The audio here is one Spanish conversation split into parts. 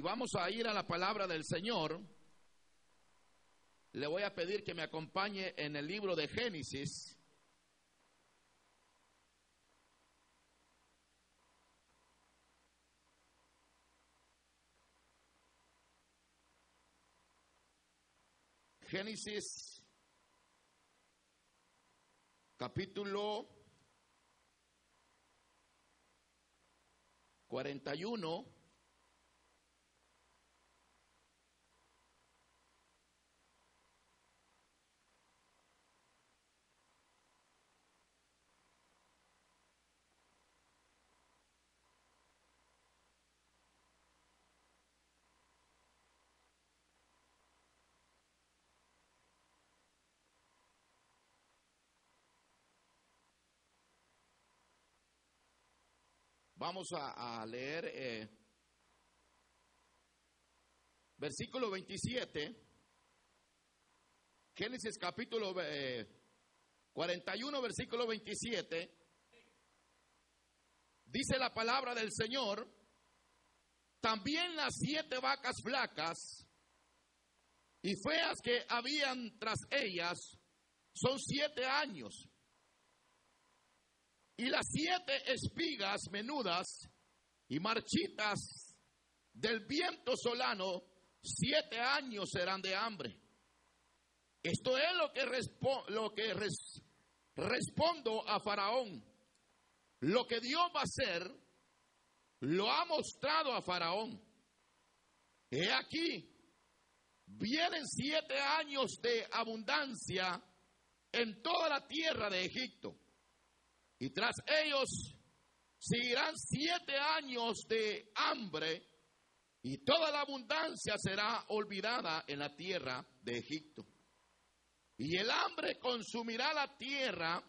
vamos a ir a la palabra del Señor, le voy a pedir que me acompañe en el libro de Génesis. Génesis capítulo 41. Vamos a, leer eh, versículo 27, Génesis capítulo 41, eh, versículo 27. Dice la palabra del Señor, también las siete vacas flacas y feas que habían tras ellas son siete años y las siete espigas menudas y marchitas del viento solano, siete años serán de hambre. Esto es lo que, lo que respondo a Faraón. Lo que Dios va a hacer, lo ha mostrado a Faraón. He aquí, vienen siete años de abundancia en toda la tierra de Egipto y tras ellos seguirán siete años de hambre y toda la abundancia será olvidada en la tierra de Egipto. Y el hambre consumirá la tierra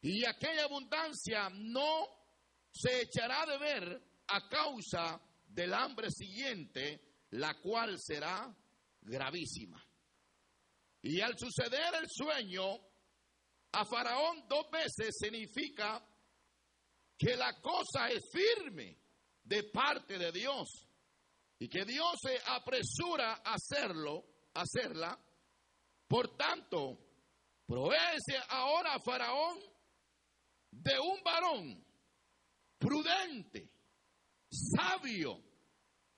y aquella abundancia no se echará de ver a causa del hambre siguiente, la cual será gravísima. Y al suceder el sueño, a Faraón dos veces significa que la cosa es firme de parte de Dios y que Dios se apresura a hacerlo, hacerla. Por tanto, provéese ahora a Faraón de un varón prudente, sabio,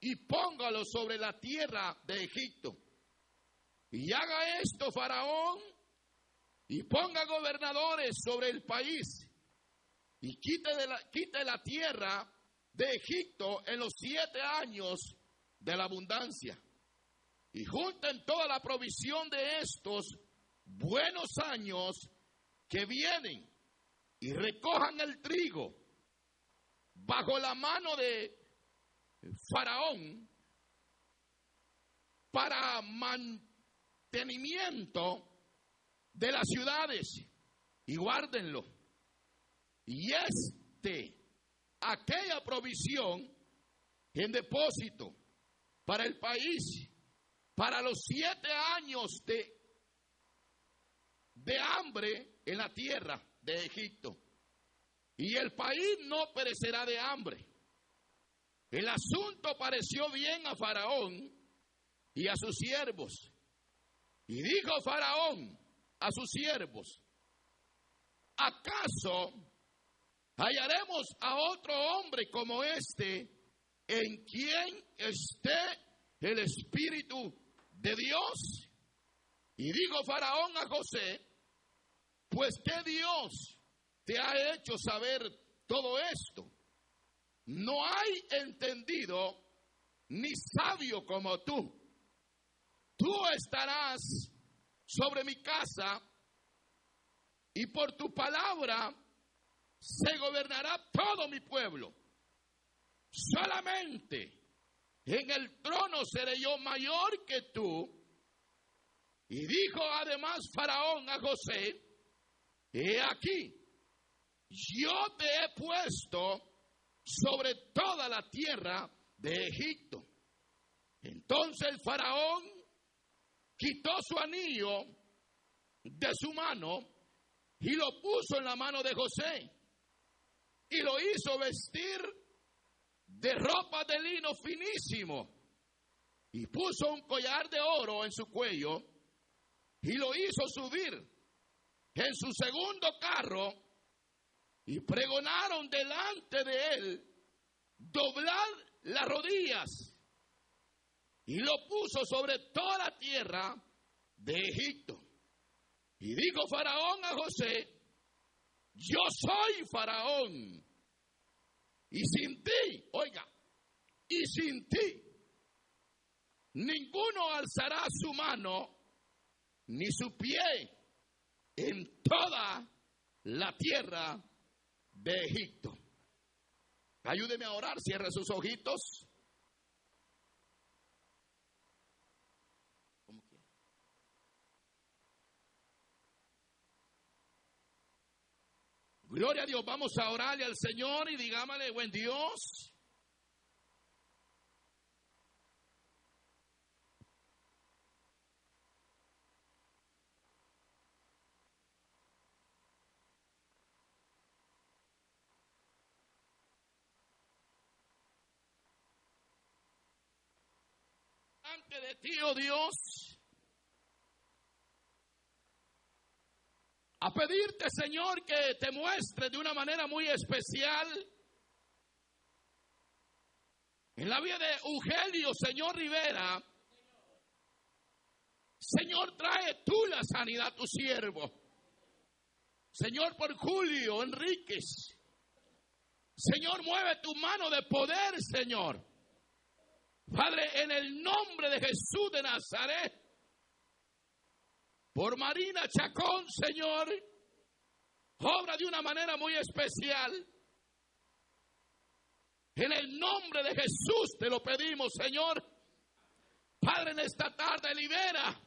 y póngalo sobre la tierra de Egipto. Y haga esto Faraón y ponga gobernadores sobre el país y quite, de la, quite la tierra de Egipto en los siete años de la abundancia y junten toda la provisión de estos buenos años que vienen y recojan el trigo bajo la mano de Faraón para mantenimiento de las ciudades y guárdenlo. Y este, aquella provisión en depósito para el país, para los siete años de, de hambre en la tierra de Egipto. Y el país no perecerá de hambre. El asunto pareció bien a Faraón y a sus siervos. Y dijo Faraón, a sus siervos, ¿acaso hallaremos a otro hombre como este en quien esté el Espíritu de Dios? Y dijo Faraón a José, pues que Dios te ha hecho saber todo esto. No hay entendido ni sabio como tú. Tú estarás sobre mi casa y por tu palabra se gobernará todo mi pueblo. Solamente en el trono seré yo mayor que tú. Y dijo además Faraón a José, he aquí, yo te he puesto sobre toda la tierra de Egipto. Entonces Faraón quitó su anillo de su mano y lo puso en la mano de José. Y lo hizo vestir de ropa de lino finísimo. Y puso un collar de oro en su cuello y lo hizo subir en su segundo carro. Y pregonaron delante de él doblar las rodillas y lo puso sobre toda la tierra de Egipto. Y dijo Faraón a José, yo soy Faraón. Y sin ti, oiga, y sin ti, ninguno alzará su mano ni su pie en toda la tierra de Egipto. Ayúdeme a orar, cierre sus ojitos. Gloria a Dios, vamos a orarle al Señor y digámosle, buen Dios. Ante de ti, oh Dios. A pedirte, Señor, que te muestre de una manera muy especial en la vida de Eugelio, Señor Rivera. Señor, trae tú la sanidad a tu siervo. Señor, por Julio Enríquez. Señor, mueve tu mano de poder, Señor. Padre, en el nombre de Jesús de Nazaret, por Marina Chacón, Señor, obra de una manera muy especial. En el nombre de Jesús te lo pedimos, Señor. Padre, en esta tarde libera,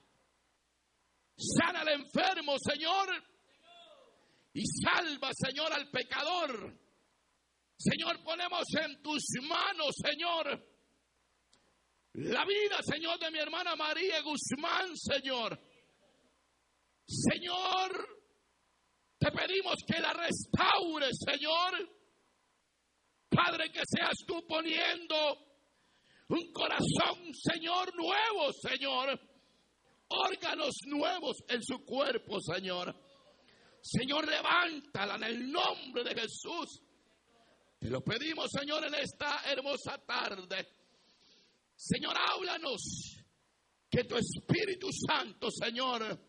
sana al enfermo, Señor, y salva, Señor, al pecador. Señor, ponemos en tus manos, Señor, la vida, Señor, de mi hermana María Guzmán, Señor. Señor, te pedimos que la restaures, Señor. Padre, que seas tú poniendo un corazón, Señor, nuevo, Señor. Órganos nuevos en su cuerpo, Señor. Señor, levántala en el nombre de Jesús. Te lo pedimos, Señor, en esta hermosa tarde. Señor, háblanos. Que tu Espíritu Santo, Señor,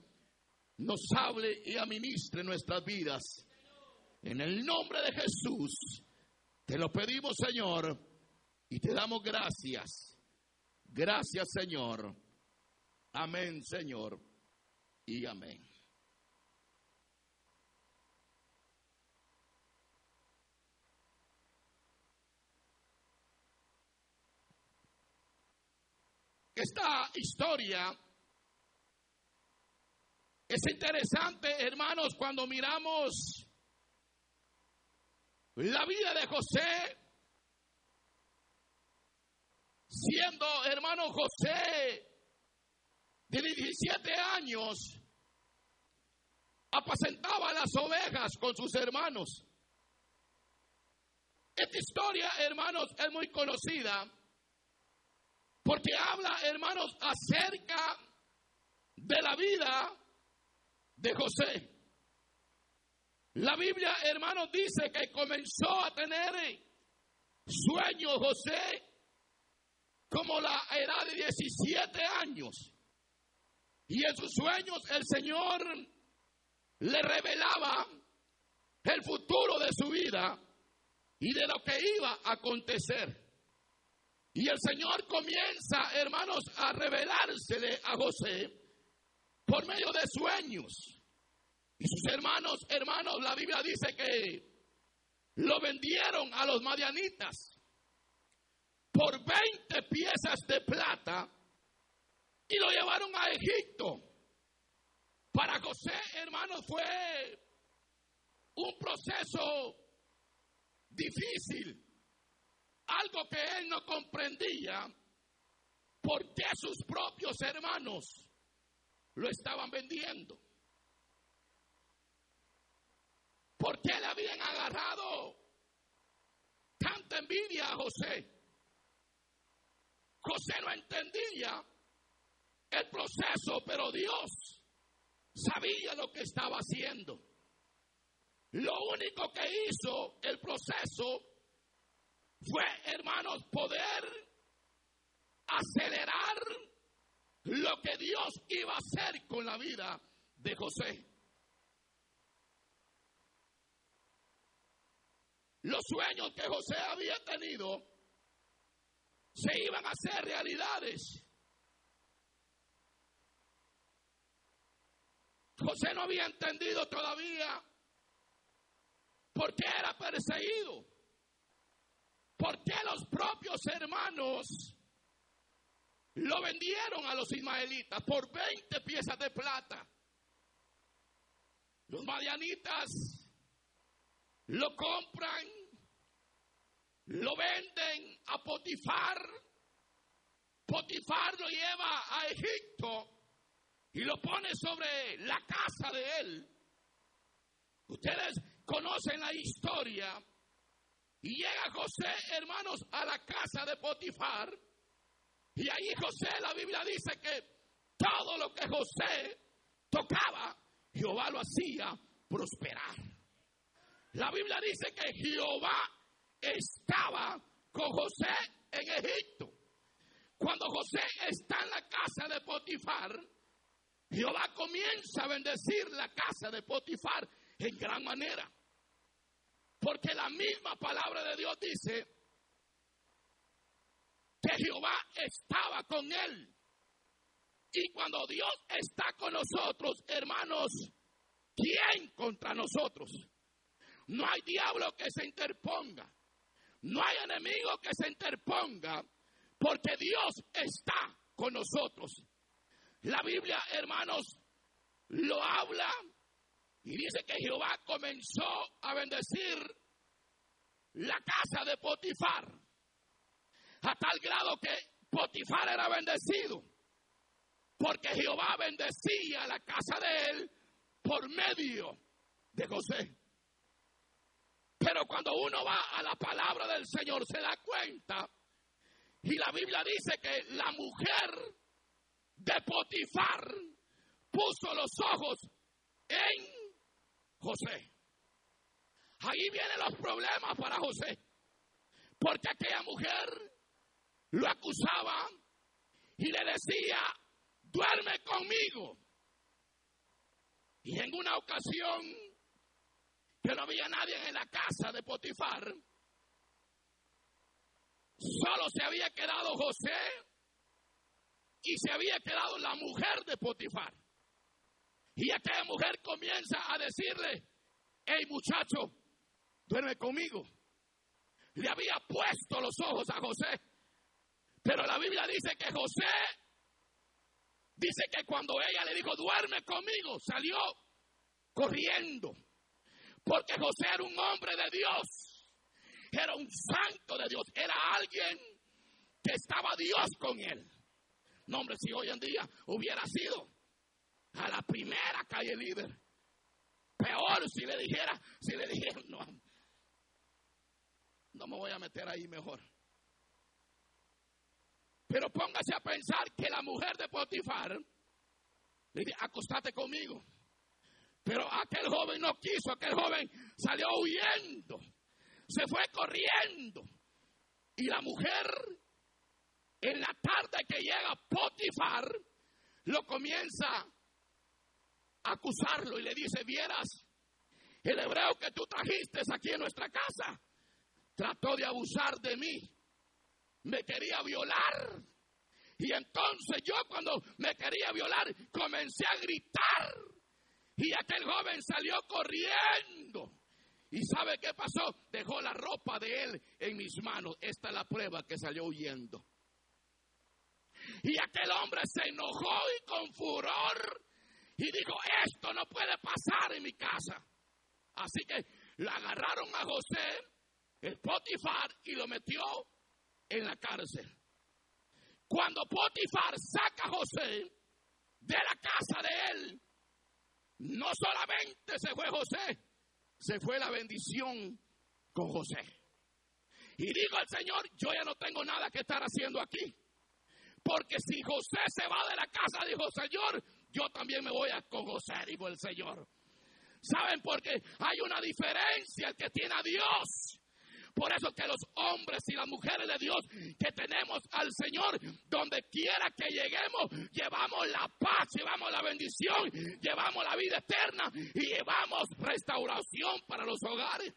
nos hable y administre nuestras vidas. En el nombre de Jesús, te lo pedimos, Señor, y te damos gracias. Gracias, Señor. Amén, Señor. Y amén. Esta historia es interesante, hermanos, cuando miramos la vida de José, siendo hermano José de 17 años, apacentaba las ovejas con sus hermanos. Esta historia, hermanos, es muy conocida porque habla, hermanos, acerca de la vida de José. La Biblia, hermanos, dice que comenzó a tener sueños José como la edad de 17 años. Y en sus sueños el Señor le revelaba el futuro de su vida y de lo que iba a acontecer. Y el Señor comienza, hermanos, a revelársele a José por medio de sueños. Y sus hermanos, hermanos, la Biblia dice que lo vendieron a los madianitas por 20 piezas de plata y lo llevaron a Egipto. Para José, hermanos, fue un proceso difícil, algo que él no comprendía, porque sus propios hermanos lo estaban vendiendo. ¿Por qué le habían agarrado tanta envidia a José? José no entendía el proceso, pero Dios sabía lo que estaba haciendo. Lo único que hizo el proceso fue, hermanos, poder acelerar lo que Dios iba a hacer con la vida de José. Los sueños que José había tenido se iban a hacer realidades. José no había entendido todavía por qué era perseguido, por qué los propios hermanos lo vendieron a los ismaelitas por 20 piezas de plata. Los madianitas lo compran, lo venden a Potifar. Potifar lo lleva a Egipto y lo pone sobre la casa de él. Ustedes conocen la historia. Y llega José, hermanos, a la casa de Potifar. Y ahí José, la Biblia dice que todo lo que José tocaba, Jehová lo hacía prosperar. La Biblia dice que Jehová estaba con José en Egipto. Cuando José está en la casa de Potifar, Jehová comienza a bendecir la casa de Potifar en gran manera. Porque la misma palabra de Dios dice que Jehová estaba con él. Y cuando Dios está con nosotros, hermanos, ¿quién contra nosotros? No hay diablo que se interponga. No hay enemigo que se interponga. Porque Dios está con nosotros. La Biblia, hermanos, lo habla y dice que Jehová comenzó a bendecir la casa de Potifar, a tal grado que Potifar era bendecido, porque Jehová bendecía la casa de él por medio de José. Pero cuando uno va a la palabra del Señor se da cuenta, y la Biblia dice que la mujer de Potifar puso los ojos en José. Ahí vienen los problemas para José. Porque aquella mujer lo acusaba y le decía, duerme conmigo. Y en una ocasión que no había nadie en la casa de Potifar, solo se había quedado José y se había quedado la mujer de Potifar. Y aquella mujer comienza a decirle, hey muchacho, duerme conmigo. Le había puesto los ojos a José. Pero la Biblia dice que José, dice que cuando ella le dijo, duerme conmigo, salió corriendo. Porque José era un hombre de Dios. Era un santo de Dios. Era alguien que estaba Dios con él. No, hombre, si hoy en día hubiera sido a la primera calle líder, peor si le dijera, si le dijera, no, no me voy a meter ahí mejor. Pero póngase a pensar que la mujer de Potifar le dice, acostate conmigo. Pero aquel joven no quiso, aquel joven salió huyendo, se fue corriendo. Y la mujer en la tarde que llega Potifar, lo comienza a acusarlo y le dice, vieras, el hebreo que tú trajiste aquí en nuestra casa trató de abusar de mí, me quería violar. Y entonces yo cuando me quería violar comencé a gritar y aquel joven salió corriendo. ¿Y sabe qué pasó? Dejó la ropa de él en mis manos. Esta es la prueba que salió huyendo. Y aquel hombre se enojó y con furor y dijo, esto no puede pasar en mi casa. Así que le agarraron a José, el Potifar, y lo metió en la cárcel. Cuando Potifar saca a José de la casa de él, no solamente se fue José, se fue la bendición con José. Y dijo al Señor, yo ya no tengo nada que estar haciendo aquí. Porque si José se va de la casa, dijo Señor, yo también me voy a con José, dijo el Señor. ¿Saben por qué? Hay una diferencia el que tiene a Dios. Por eso que los hombres y las mujeres de Dios que tenemos al Señor, donde quiera que lleguemos, llevamos la paz, llevamos la bendición, llevamos la vida eterna y llevamos restauración para los hogares.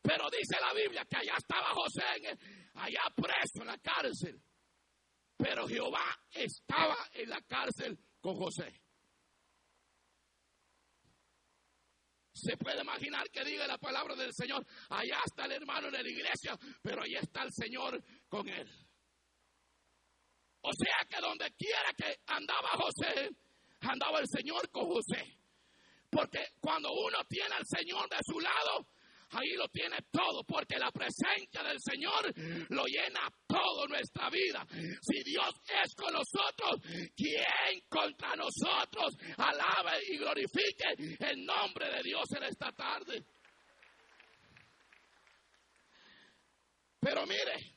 Pero dice la Biblia que allá estaba José, allá preso en la cárcel. Pero Jehová estaba en la cárcel con José. Se puede imaginar que diga la palabra del Señor, allá está el hermano en la iglesia, pero allá está el Señor con él. O sea que donde quiera que andaba José, andaba el Señor con José. Porque cuando uno tiene al Señor de su lado, ahí lo tiene todo, porque la presencia del Señor lo llena todo nuestra vida. Si Dios es con nosotros, ¿quién contra nosotros alabe y glorifique el nombre de Dios en esta tarde? Pero mire,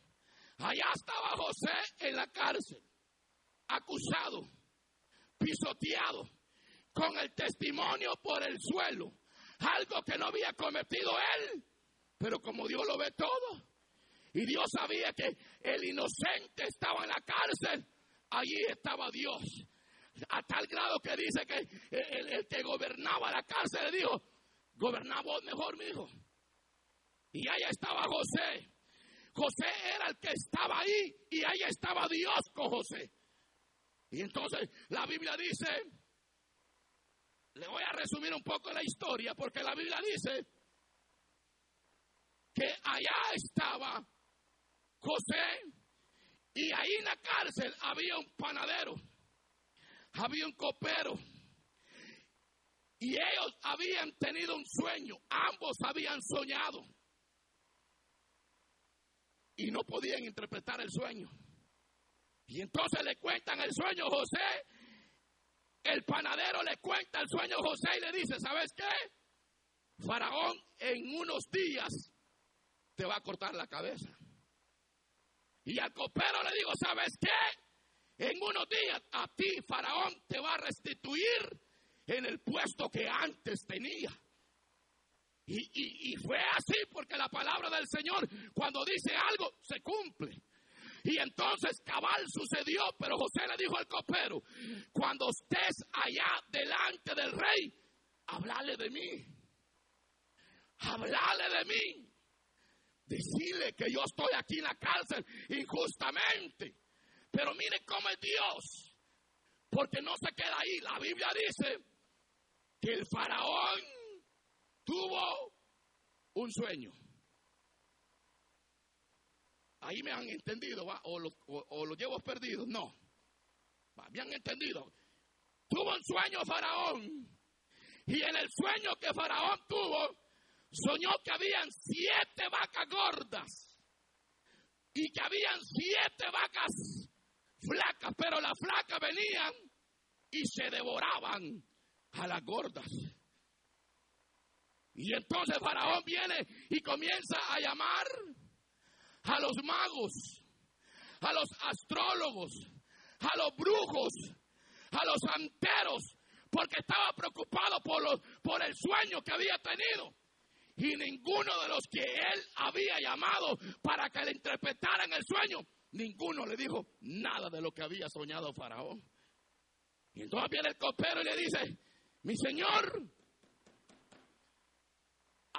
allá estaba José en la cárcel, acusado, pisoteado, con el testimonio por el suelo algo que no había cometido él. Pero como Dios lo ve todo, y Dios sabía que el inocente estaba en la cárcel, allí estaba Dios. A tal grado que dice que el, que gobernaba la cárcel le dijo, gobernaba mejor, mi hijo. Y allá estaba José. José era el que estaba ahí y allá estaba Dios con José. Y entonces la Biblia dice le voy a resumir un poco la historia porque la Biblia dice que allá estaba José y ahí en la cárcel había un panadero, había un copero. Y ellos habían tenido un sueño, ambos habían soñado. Y no podían interpretar el sueño. Y entonces le cuentan el sueño José el panadero le cuenta el sueño a José y le dice, ¿sabes qué? Faraón en unos días te va a cortar la cabeza. Y al copero le digo, ¿sabes qué? En unos días a ti, Faraón, te va a restituir en el puesto que antes tenía. Y, y, fue así porque la palabra del Señor, cuando dice algo, se cumple. Y entonces cabal sucedió, pero José le dijo al copero, cuando estés allá delante del rey, hablale de mí. Hablale de mí. Decirle que yo estoy aquí en la cárcel injustamente. Pero mire cómo es Dios. Porque no se queda ahí. La Biblia dice que el faraón tuvo un sueño. Ahí me han entendido, O, lo, o, llevo perdido. No. Me han entendido. Tuvo un sueño Faraón. Y en el sueño que Faraón tuvo, soñó que habían siete vacas gordas. Y que habían siete vacas flacas. Pero las flacas venían y se devoraban a las gordas. Y entonces Faraón viene y comienza a llamar a los magos, a los astrólogos, a los brujos, a los santeros, porque estaba preocupado por, los, por el sueño que había tenido. Y ninguno de los que él había llamado para que le interpretaran el sueño, ninguno le dijo nada de lo que había soñado Faraón. Y entonces viene el copero y le dice, mi señor,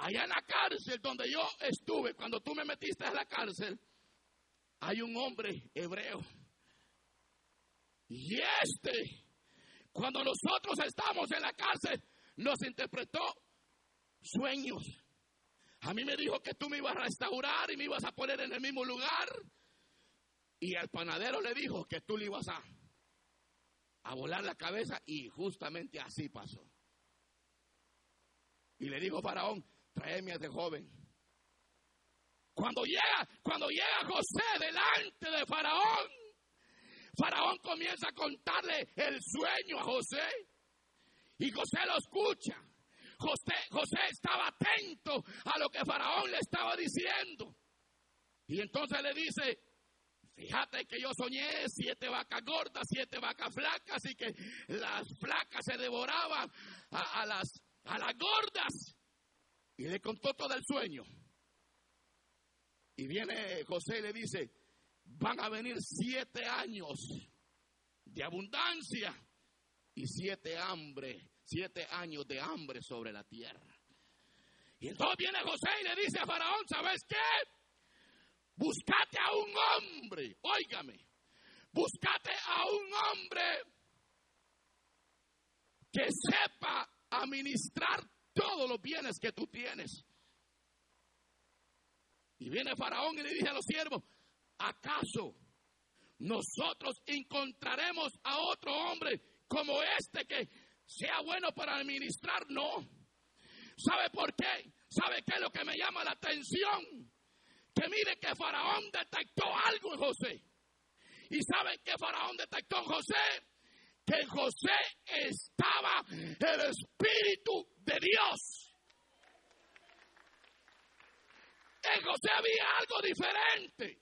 allá en la cárcel donde yo estuve, cuando tú me metiste a la cárcel, hay un hombre hebreo. Y este, cuando nosotros estamos en la cárcel, nos interpretó sueños. A mí me dijo que tú me ibas a restaurar y me ibas a poner en el mismo lugar. Y al panadero le dijo que tú le ibas a, a volar la cabeza y justamente así pasó. Y le dijo Faraón, ese joven. Cuando llega, cuando llega José delante de Faraón, Faraón comienza a contarle el sueño a José. Y José lo escucha. José, José estaba atento a lo que Faraón le estaba diciendo. Y entonces le dice, Fíjate que yo soñé siete vacas gordas, siete vacas flacas y que las flacas se devoraban a, las, a las gordas. Y le contó todo el sueño. Y viene José y le dice, van a venir siete años de abundancia y siete hambre, siete años de hambre sobre la tierra. Y entonces viene José y le dice a Faraón, ¿sabes qué? Buscate a un hombre, óigame, buscate a un hombre que sepa administrar todos los bienes que tú tienes. Y viene Faraón y le dice a los siervos, ¿acaso nosotros encontraremos a otro hombre como este que sea bueno para administrar? No. ¿Sabe por qué? ¿Sabe qué es lo que me llama la atención? Que mire que Faraón detectó algo en José. ¿Y sabe qué Faraón detectó en José? Que en José estaba el Espíritu de Dios. En José había algo diferente.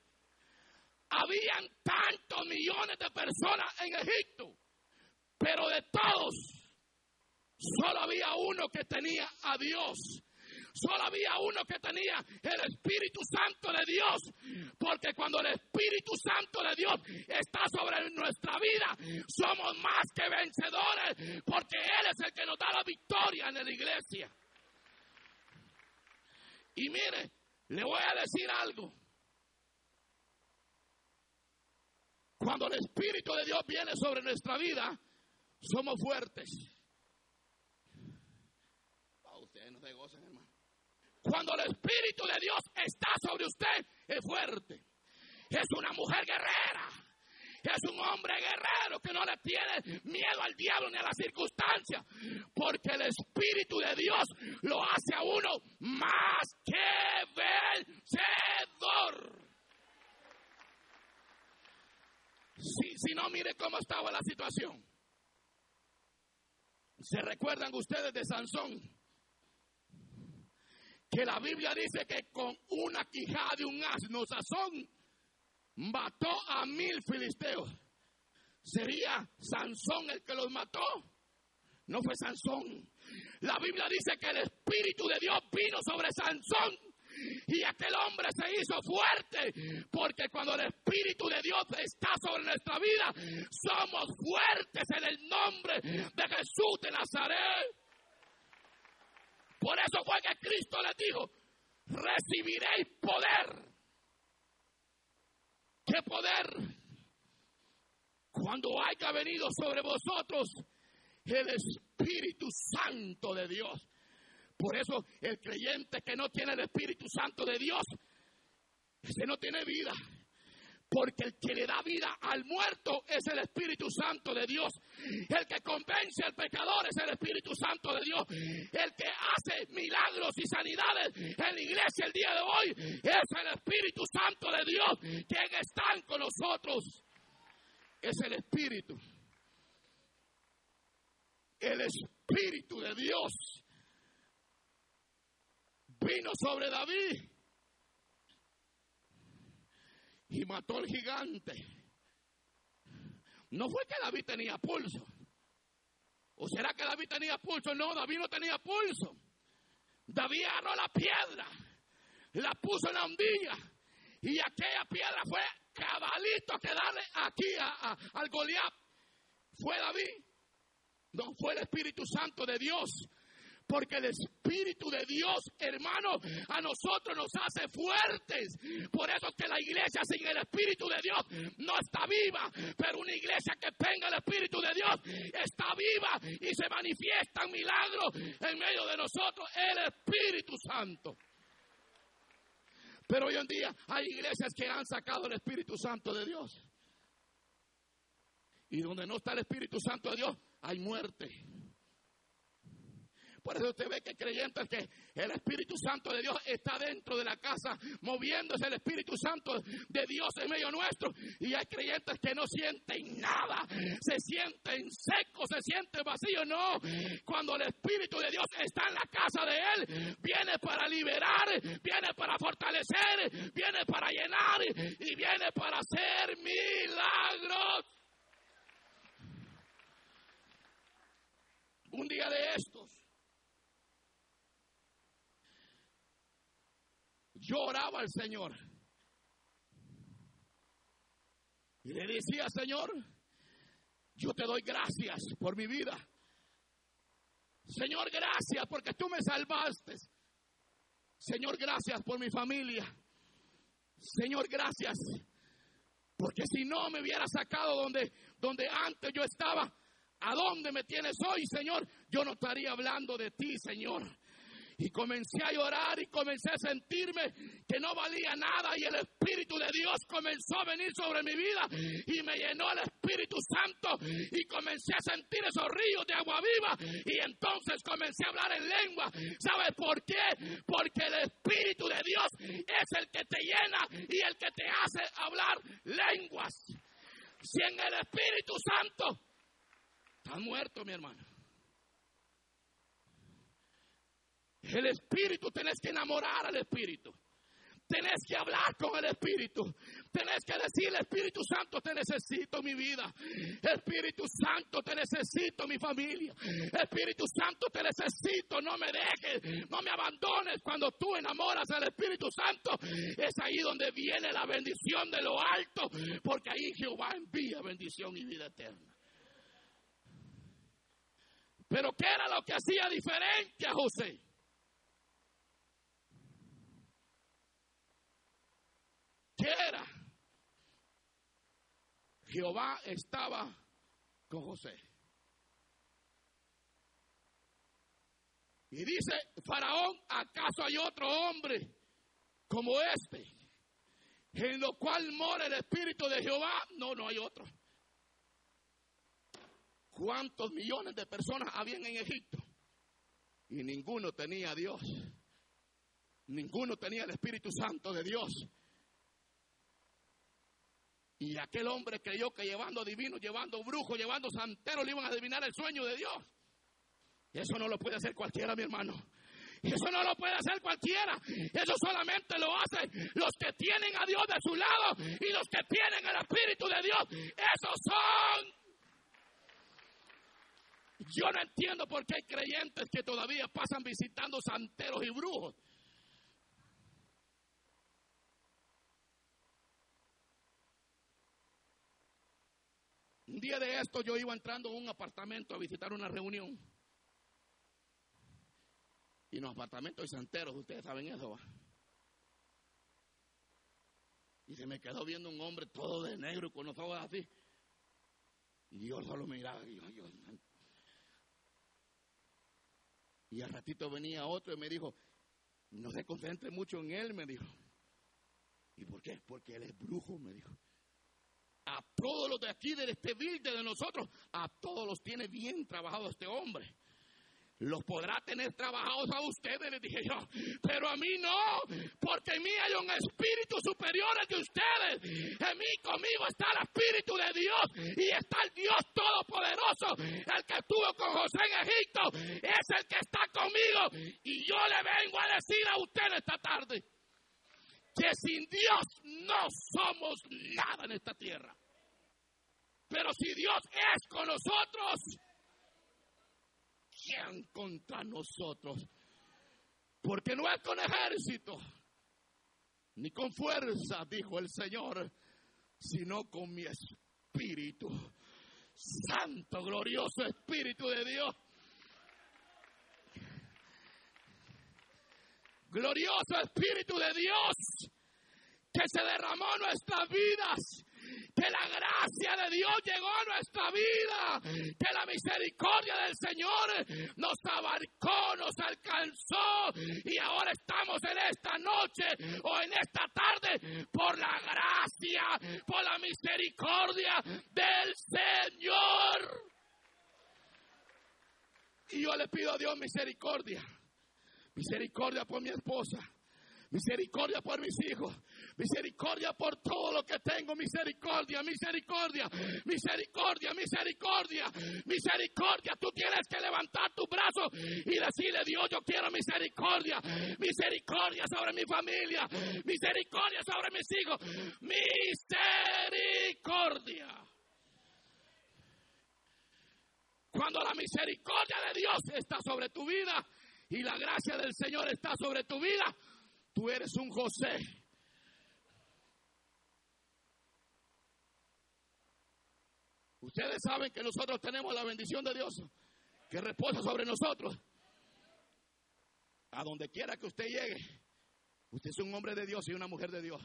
Habían tantos millones de personas en Egipto, pero de todos, solo había uno que tenía a Dios Solo había uno que tenía el Espíritu Santo de Dios. Porque cuando el Espíritu Santo de Dios está sobre nuestra vida, somos más que vencedores. Porque Él es el que nos da la victoria en la iglesia. Y mire, le voy a decir algo. Cuando el Espíritu de Dios viene sobre nuestra vida, somos fuertes. ustedes no se hermano. Cuando el Espíritu de Dios está sobre usted, es fuerte. Es una mujer guerrera. Es un hombre guerrero que no le tiene miedo al diablo ni a las circunstancias. Porque el Espíritu de Dios lo hace a uno más que vencedor. Si, si no, mire cómo estaba la situación. ¿Se recuerdan ustedes de Sansón? Dice que con una quijada de un asno sazón mató a mil filisteos. ¿Sería Sansón el que los mató? No fue Sansón. La Biblia dice que el Espíritu de Dios vino sobre Sansón y aquel hombre se hizo fuerte, porque cuando el Espíritu de Dios está sobre nuestra vida, somos fuertes en el nombre de Jesús de Nazaret. Por eso fue que Cristo les dijo, recibiréis poder. ¿Qué poder? Cuando haya venido sobre vosotros el Espíritu Santo de Dios. Por eso el creyente que no tiene el Espíritu Santo de Dios, ese no tiene vida. Porque el que le da vida al muerto es el Espíritu Santo de Dios. El que convence al pecador es el Espíritu Santo de Dios. El que hace milagros y sanidades en la iglesia el día de hoy es el Espíritu Santo de Dios. Quien está con nosotros es el Espíritu. El Espíritu de Dios vino sobre David y mató al gigante. No fue que David tenía pulso. ¿O será que David tenía pulso? No, David no tenía pulso. David agarró la piedra, la puso en la ondilla y aquella piedra fue cabalito que darle aquí al Goliat. ¿Fue David? No, fue el Espíritu Santo de Dios porque el Espíritu de Dios, hermano, a nosotros nos hace fuertes. Por eso es que la iglesia sin el Espíritu de Dios no está viva. Pero una iglesia que tenga el Espíritu de Dios está viva y se manifiestan milagros en medio de nosotros. El Espíritu Santo. Pero hoy en día hay iglesias que han sacado el Espíritu Santo de Dios. Y donde no está el Espíritu Santo de Dios, hay muerte. Por eso usted ve que creyentes que el Espíritu Santo de Dios está dentro de la casa, moviéndose el Espíritu Santo de Dios en medio nuestro. Y hay creyentes que no sienten nada, se sienten secos, se sienten vacíos. No, cuando el Espíritu de Dios está en la casa de Él, viene para liberar, viene para fortalecer, viene para llenar y viene para hacer Un día de estos, al Señor y le decía, Señor, yo te doy gracias por mi vida. Señor, gracias porque tú me salvaste. Señor, gracias por mi familia. Señor, gracias. Porque si no me hubiera sacado donde, donde antes yo estaba, ¿a dónde me tienes hoy, Señor? Yo no estaría hablando de ti, Señor. Y comencé a llorar y comencé a sentirme que no valía nada y el Espíritu de Dios comenzó a venir sobre mi vida y me llenó el Espíritu Santo y comencé a sentir esos ríos de agua viva y entonces comencé a hablar en lengua. ¿Sabes por qué? Porque el Espíritu de Dios es el que te llena y el que te hace hablar lenguas. Si en el Espíritu Santo está muerto, mi hermano. El Espíritu, tenés que enamorar al Espíritu. Tenés que hablar con el Espíritu. Tenés que decirle, Espíritu Santo, te necesito mi vida. Espíritu Santo, te necesito mi familia. Espíritu Santo, te necesito. No me dejes, no me abandones. Cuando tú enamoras al Espíritu Santo, es ahí donde viene la bendición de lo alto. Porque ahí Jehová envía bendición y vida eterna. Pero ¿qué era lo que hacía diferente a José? ¿Qué era? Jehová estaba con José. Y dice, Faraón, ¿acaso hay otro hombre como este, en lo cual mora el Espíritu de Jehová? No, no hay otro. ¿Cuántos millones de personas habían en Egipto? Y ninguno tenía Dios. Ninguno tenía el Espíritu Santo de Dios. Y aquel hombre creyó que llevando divinos, llevando brujos, llevando santeros, le iban a adivinar el sueño de Dios. Eso no lo puede hacer cualquiera, mi hermano. Eso no lo puede hacer cualquiera. Eso solamente lo hacen los que tienen a Dios de su lado y los que tienen el Espíritu de Dios. Esos son. Yo no entiendo por qué hay creyentes que todavía pasan visitando santeros y brujos. Un día de esto yo iba entrando en un apartamento a visitar una reunión. Y en los apartamentos de santeros, ustedes saben eso. Y se me quedó viendo un hombre todo de negro con los ojos así. Y yo solo miraba. Y, yo, y al ratito venía otro y me dijo, no se concentre mucho en él, me dijo. ¿Y por qué? Porque él es brujo, me dijo a todos los de aquí, de este building de nosotros, a todos los tiene bien trabajado este hombre. Los podrá tener trabajados a ustedes, les dije yo, pero a mí no, porque en mí hay un espíritu superior al de ustedes. En mí conmigo está el espíritu de Dios y está el Dios todopoderoso, el que estuvo con José en Egipto, es el que está conmigo. Y yo le vengo a decir a ustedes esta tarde que sin Dios no somos nada en esta tierra. Pero si Dios es con nosotros, ¿quién contra nosotros? Porque no es con ejército, ni con fuerza, dijo el Señor, sino con mi espíritu. Santo, glorioso Espíritu de Dios. Glorioso Espíritu de Dios que se derramó en nuestras vidas que la gracia de Dios llegó a nuestra vida, que la misericordia del Señor nos abarcó, nos alcanzó y ahora estamos en esta noche o en esta tarde por la gracia, por la misericordia del Señor. Y yo le pido a Dios misericordia, misericordia por mi esposa Misericordia por mis hijos. Misericordia por todo lo que tengo. Misericordia, misericordia, misericordia, misericordia, misericordia. Tú tienes que levantar tu brazo y decirle, Dios, yo quiero misericordia. Misericordia sobre mi familia. Misericordia sobre mis hijos. Misericordia. Cuando la misericordia de Dios está sobre tu vida y la gracia del Señor está sobre tu vida, tú eres un José. Ustedes saben que nosotros tenemos la bendición de Dios que reposa sobre nosotros. A donde quiera que usted llegue, usted es un hombre de Dios y una mujer de Dios.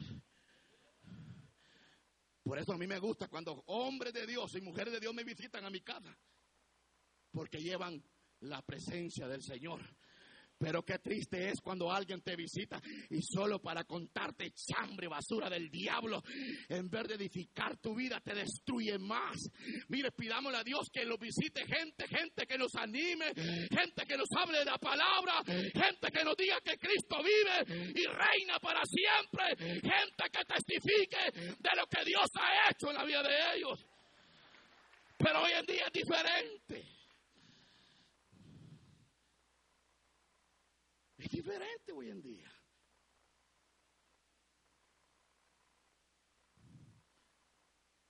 Por eso a mí me gusta cuando hombres de Dios y mujeres de Dios me visitan a mi casa, porque llevan la presencia del Señor. Pero qué triste es cuando alguien te visita y solo para contarte chambre, basura del diablo, en vez de edificar tu vida, te destruye más. Mire, pidámosle a Dios que lo visite gente, gente que nos anime, gente que nos hable de la palabra, gente que nos diga que Cristo vive y reina para siempre, gente que testifique de lo que Dios ha hecho en la vida de ellos. Pero hoy en día es diferente. Diferente hoy en día.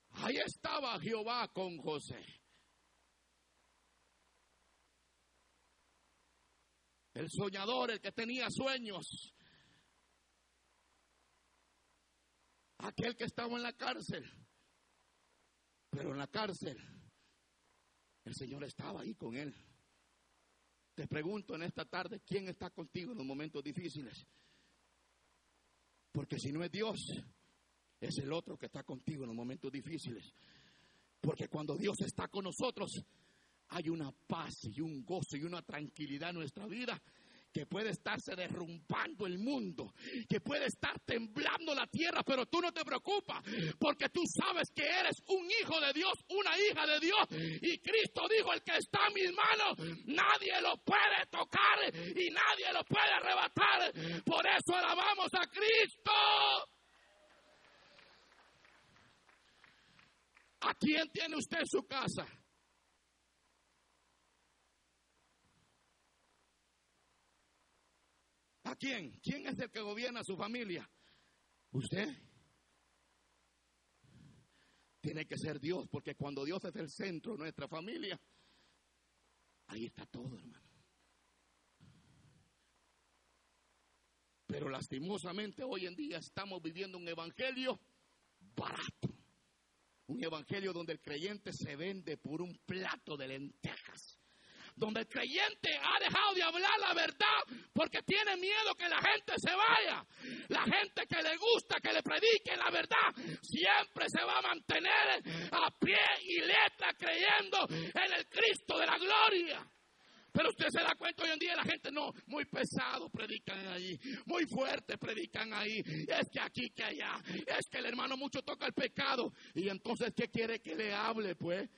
Ahí estaba Jehová con José. El soñador, el que tenía sueños. Aquel que estaba en la cárcel. Pero en la cárcel, el Señor estaba ahí con él. Te pregunto en esta tarde, ¿quién está contigo en los momentos difíciles? Porque si no es Dios, es el otro que está contigo en los momentos difíciles. Porque cuando Dios está con nosotros, hay una paz y un gozo y una tranquilidad en nuestra vida que puede estarse derrumbando el mundo, que puede estar temblando la tierra, pero tú no te preocupas, porque tú sabes que eres un hijo de Dios, una hija de Dios, y Cristo dijo, el que está en mis manos, nadie lo puede tocar y nadie lo puede arrebatar. Por eso alabamos a Cristo. ¿A quién tiene usted su casa? ¿A quién? ¿Quién es el que gobierna su familia? ¿Usted? Tiene que ser Dios, porque cuando Dios es el centro de nuestra familia, ahí está todo, hermano. Pero lastimosamente hoy en día estamos viviendo un evangelio barato. Un evangelio donde el creyente se vende por un plato de lentejas donde el creyente ha dejado de hablar la verdad porque tiene miedo que la gente se vaya. La gente que le gusta que le predique la verdad siempre se va a mantener a pie y letra creyendo en el Cristo de la gloria. Pero usted se da cuenta hoy en día la gente no, muy pesado predican ahí, muy fuerte predican ahí. Es que aquí, que allá, es que el hermano mucho toca el pecado. Y entonces, ¿qué quiere que le hable? Pues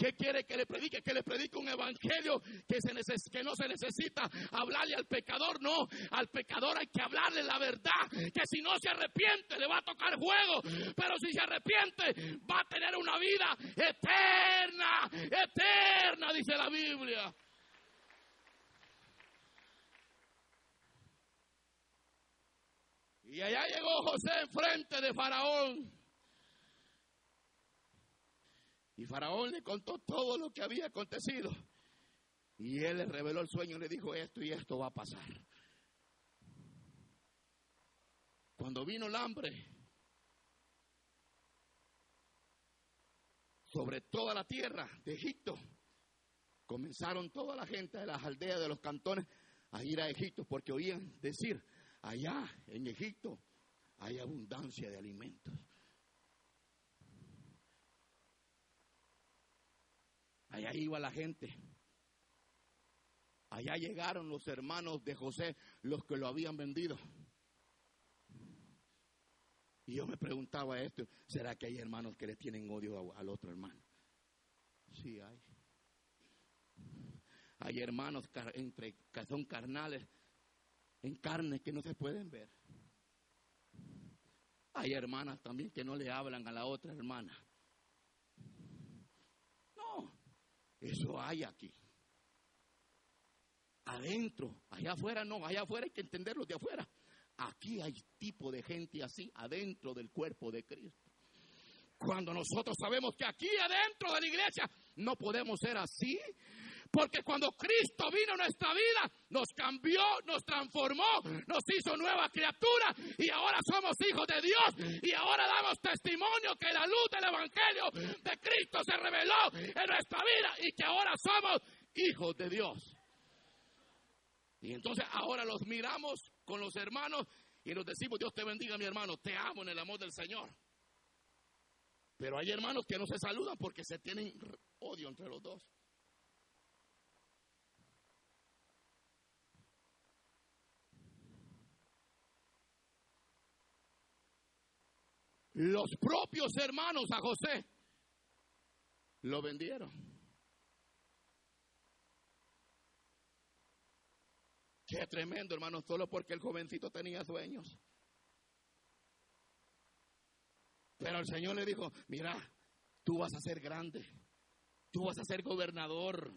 ¿Qué quiere que le predique? Que le predique un evangelio que, no se necesita hablarle al pecador. No, al pecador hay que hablarle la verdad. Que si no se arrepiente le va a tocar fuego. Pero si se arrepiente va a tener una vida eterna, eterna, dice la Biblia. Y allá llegó José enfrente de Faraón. Y Faraón le contó todo lo que había acontecido. Y él le reveló el sueño y le dijo esto y esto va a pasar. Cuando vino el hambre sobre toda la tierra de Egipto, comenzaron toda la gente de las aldeas, de los cantones, a ir a Egipto porque oían decir, allá en Egipto hay abundancia de alimentos. Allá iba la gente. Allá llegaron los hermanos de José, los que lo habían vendido. Y yo me preguntaba esto, ¿será que hay hermanos que le tienen odio al otro hermano? Sí hay. Hay hermanos entre, que son carnales, en carne, que no se pueden ver. Hay hermanas también que no le hablan a la otra hermana. Eso hay aquí. Adentro, allá afuera no, allá afuera hay que entenderlo de afuera. Aquí hay tipo de gente así, adentro del cuerpo de Cristo. Cuando nosotros sabemos que aquí adentro de la iglesia no podemos ser así. Porque cuando Cristo vino a nuestra vida, nos cambió, nos transformó, nos hizo nueva criatura y ahora somos hijos de Dios y ahora damos testimonio que la luz del Evangelio de Cristo se reveló en nuestra vida y que ahora somos hijos de Dios. Y entonces ahora los miramos con los hermanos y nos decimos, Dios te bendiga mi hermano, te amo en el amor del Señor. Pero hay hermanos que no se saludan porque se tienen odio entre los dos. Los propios hermanos a José lo vendieron. Qué tremendo, hermano, solo porque el jovencito tenía sueños. Pero el Señor le dijo, mira, tú vas a ser grande, tú vas a ser gobernador,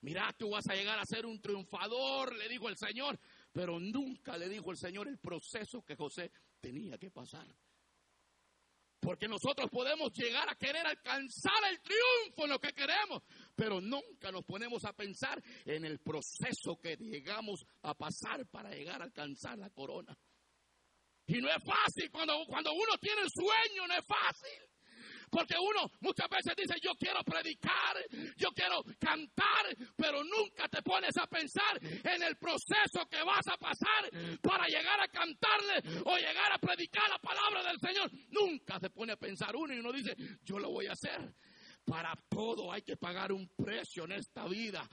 mira, tú vas a llegar a ser un triunfador, le dijo el Señor, pero nunca le dijo el Señor el proceso que José tenía que pasar. Porque nosotros podemos llegar a querer alcanzar el triunfo en lo que queremos, pero nunca nos ponemos a pensar en el proceso que llegamos a pasar para llegar a alcanzar la corona. Y no es fácil, cuando, cuando uno tiene el sueño, no es fácil. Porque uno muchas veces dice, yo quiero predicar, yo quiero cantar, pero nunca te pones a pensar en el proceso que vas a pasar para llegar a cantarle o llegar a predicar la palabra del Señor. Nunca se a pensar uno y uno dice, yo lo voy a hacer. Para todo hay que pagar un precio en esta vida.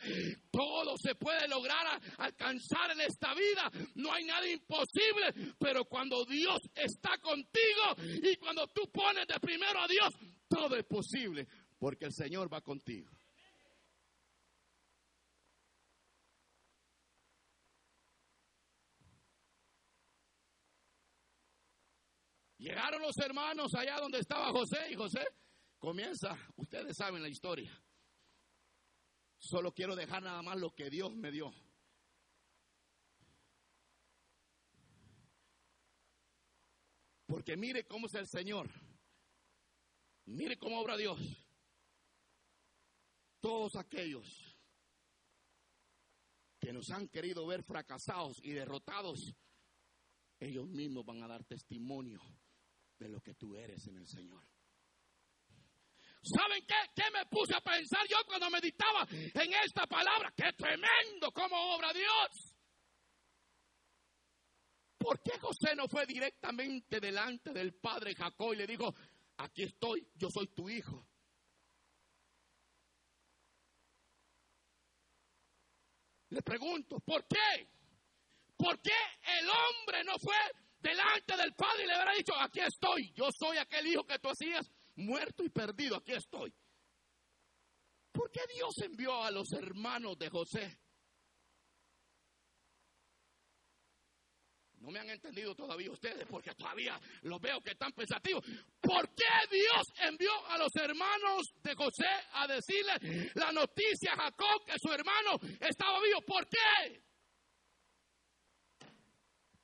Todo se puede lograr alcanzar en esta vida. No hay nada imposible. Pero cuando Dios está contigo y cuando tú pones de primero a Dios, todo es posible. Porque el Señor va contigo. Llegaron los hermanos allá donde estaba José y José comienza, ustedes saben la historia. Solo quiero dejar nada más lo que Dios me dio. Porque mire cómo es el Señor. Mire cómo obra Dios. Todos aquellos que nos han querido ver fracasados y derrotados, ellos mismos van a dar testimonio de lo que tú eres en el Señor. ¿Saben qué? ¿Qué me puse a pensar yo cuando meditaba en esta palabra? ¡Qué tremendo como obra Dios! ¿Por qué José no fue directamente delante del padre Jacob y le dijo, aquí estoy, yo soy tu hijo? Le pregunto, ¿por qué? ¿Por qué el hombre no fue delante del padre y le hubiera dicho, aquí estoy, yo soy aquel hijo que tú hacías muerto y perdido, aquí estoy. ¿Por qué Dios envió a los hermanos de José? No me han entendido todavía ustedes porque todavía los veo que están pensativos. ¿Por qué Dios envió a los hermanos de José a decirle la noticia a Jacob que su hermano estaba vivo? ¿Por qué?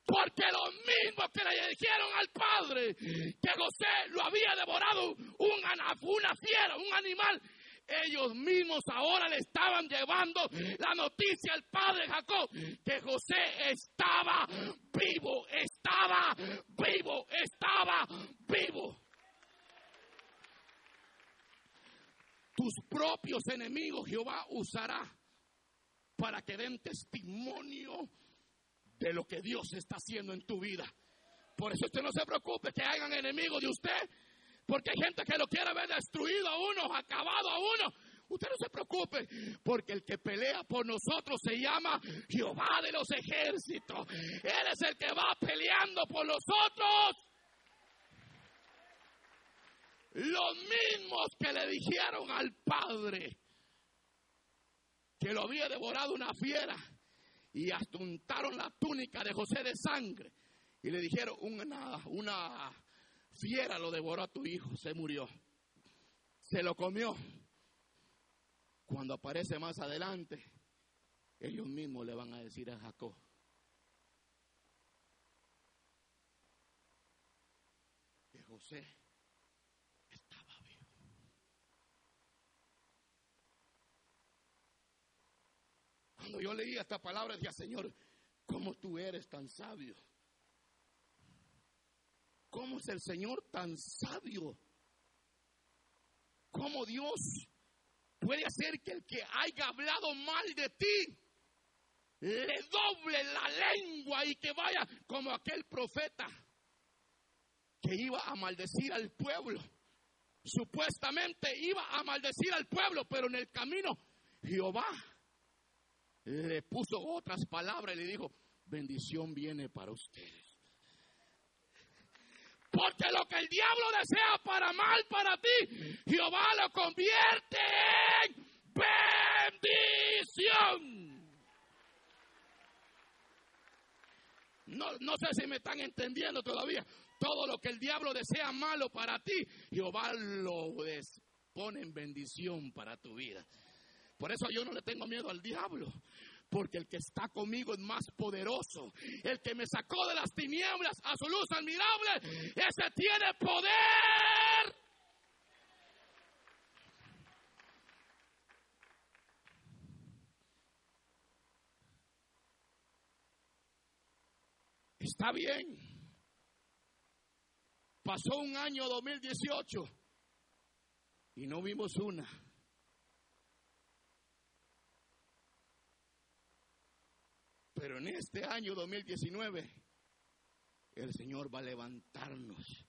Porque lo mismo que le dijeron al padre que José lo había devorado una fiera, un animal, ellos mismos ahora le estaban llevando la noticia al padre Jacob que José estaba vivo, estaba vivo, estaba vivo. Tus propios enemigos Jehová usará para que den testimonio de lo que Dios está haciendo en tu vida. Por eso usted no se preocupe que hagan enemigos de usted, porque hay gente que lo quiere ver destruido a uno, acabado a uno. Usted no se preocupe, porque el que pelea por nosotros se llama Jehová de los ejércitos. Él es el que va peleando por nosotros. Los mismos que le dijeron al Padre que lo había devorado una fiera y astuntaron la túnica de José de sangre y le dijeron, una, una fiera lo devoró a tu hijo, se murió, se lo comió. Cuando aparece más adelante, ellos mismos le van a decir a Jacob, que José cuando yo leía esta palabra, decía, Señor, ¿cómo tú eres tan sabio? ¿Cómo es el Señor tan sabio? ¿Cómo Dios puede hacer que el que haya hablado mal de ti le doble la lengua y que vaya como aquel profeta que iba a maldecir al pueblo? Supuestamente iba a maldecir al pueblo, pero en el camino Jehová le puso otras palabras y le dijo, bendición viene para ustedes. Porque lo que el diablo desea para mal para ti, Jehová lo convierte en bendición. No, no sé si me están entendiendo todavía. Todo lo que el diablo desea malo para ti, Jehová lo pone en bendición para tu vida. Por eso yo no le tengo miedo al diablo. Porque el que está conmigo es más poderoso. El que me sacó de las tinieblas a su luz admirable, ese tiene poder. Está bien. Pasó un año 2018 y no vimos una. Pero en este año 2019 el Señor va a levantarnos.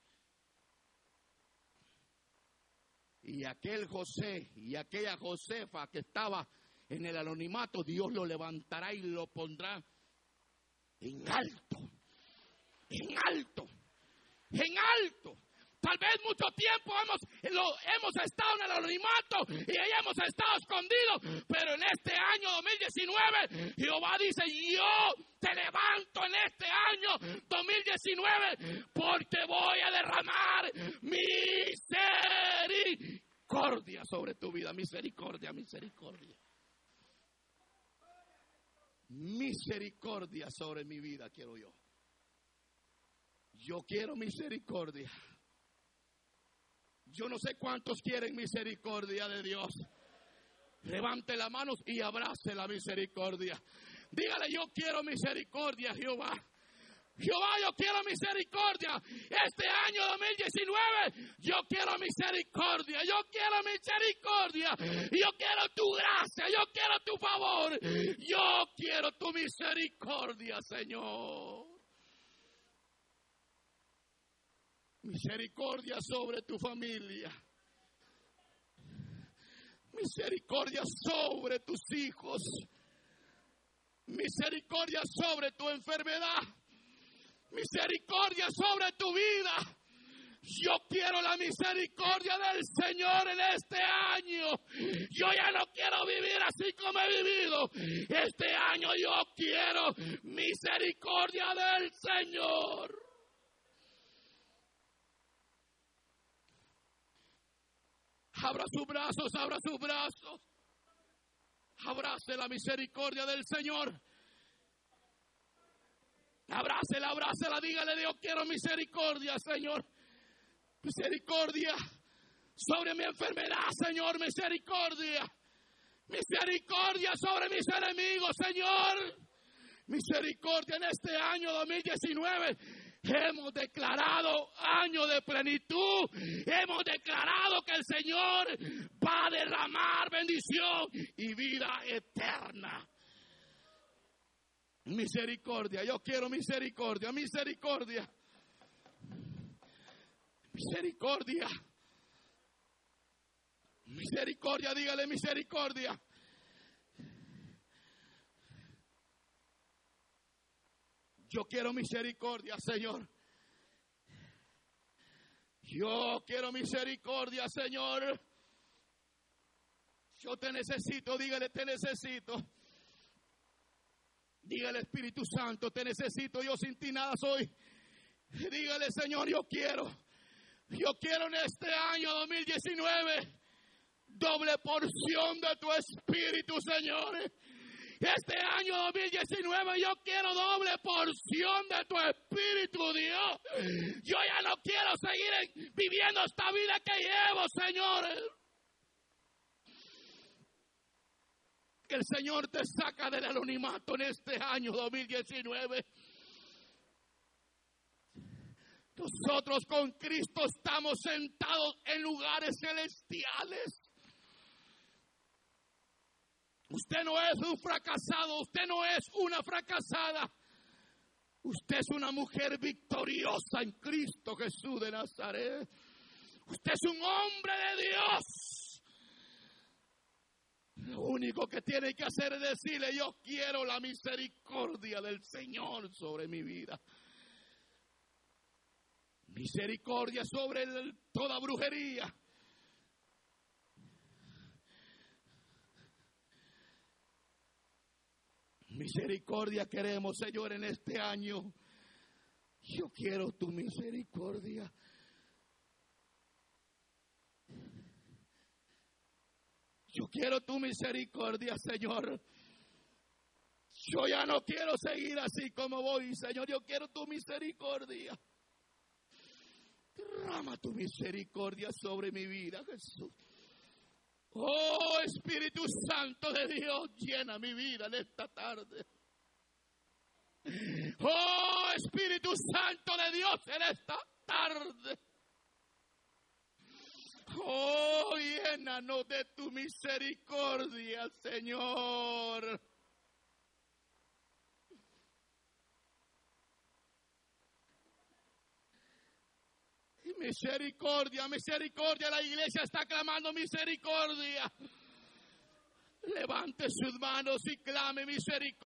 Y aquel José y aquella Josefa que estaba en el anonimato, Dios lo levantará y lo pondrá en alto, en alto en alto. Tal vez mucho tiempo hemos, hemos estado en el anonimato y hemos estado escondidos, pero en este año 2019 Jehová dice, yo te levanto en este año 2019 porque voy a derramar misericordia sobre tu vida, misericordia, misericordia. Misericordia sobre mi vida quiero yo. Yo quiero misericordia. Yo no sé cuántos quieren misericordia de Dios. Levante las manos y abrace la misericordia. Dígale, yo quiero misericordia, Jehová. Jehová, yo quiero misericordia. Este año 2019, yo quiero misericordia. Yo quiero misericordia. Yo quiero tu gracia. Yo quiero tu favor. Yo quiero tu misericordia, Señor. Misericordia sobre tu familia. Misericordia sobre tus hijos. Misericordia sobre tu enfermedad. Misericordia sobre tu vida. Yo quiero la misericordia del Señor en este año. Yo ya no quiero vivir así como he vivido. Este año yo quiero misericordia del Señor. Abra sus brazos, abra sus brazos. Abrace la misericordia del Señor. Abrácela, abrácela, dígale Dios, quiero misericordia, Señor. Misericordia sobre mi enfermedad, Señor, misericordia. Misericordia sobre mis enemigos, Señor. Misericordia en este año 2019 Hemos declarado año de plenitud. Hemos declarado que el Señor va a derramar bendición y vida eterna. Misericordia, yo quiero misericordia, misericordia. Misericordia. Misericordia, dígale misericordia. Yo quiero misericordia, Señor. Yo quiero misericordia, Señor. Yo te necesito, dígale, te necesito. Dígale, Espíritu Santo, te necesito, yo sin ti nada soy. Dígale, Señor, yo quiero. Yo quiero en este año 2019 doble porción de tu Espíritu, Señor. Este año 2019 yo quiero doble porción de tu Espíritu, Dios. Yo ya no quiero seguir viviendo esta vida que llevo, Señor. que el Señor te saca del anonimato en este año 2019. Nosotros con Cristo estamos sentados en lugares celestiales. Usted no es un fracasado, usted no es una fracasada. Usted es una mujer victoriosa en Cristo Jesús de Nazaret. Usted es un hombre de Dios. Lo único que tiene que hacer es decirle, yo quiero la misericordia del Señor sobre mi vida. Misericordia sobre toda brujería. Misericordia queremos, Señor, en este año. Yo quiero tu misericordia. Yo quiero tu misericordia, Señor. Yo ya no quiero seguir así como voy, Señor. Yo quiero tu misericordia. Derrama tu misericordia sobre mi vida, Jesús. Oh Espíritu Santo de Dios, llena mi vida en esta tarde. Oh Espíritu Santo de Dios en esta tarde. Oh, llénanos de tu misericordia, Señor. Misericordia, misericordia. La iglesia está clamando misericordia. Levante sus manos y clame misericordia.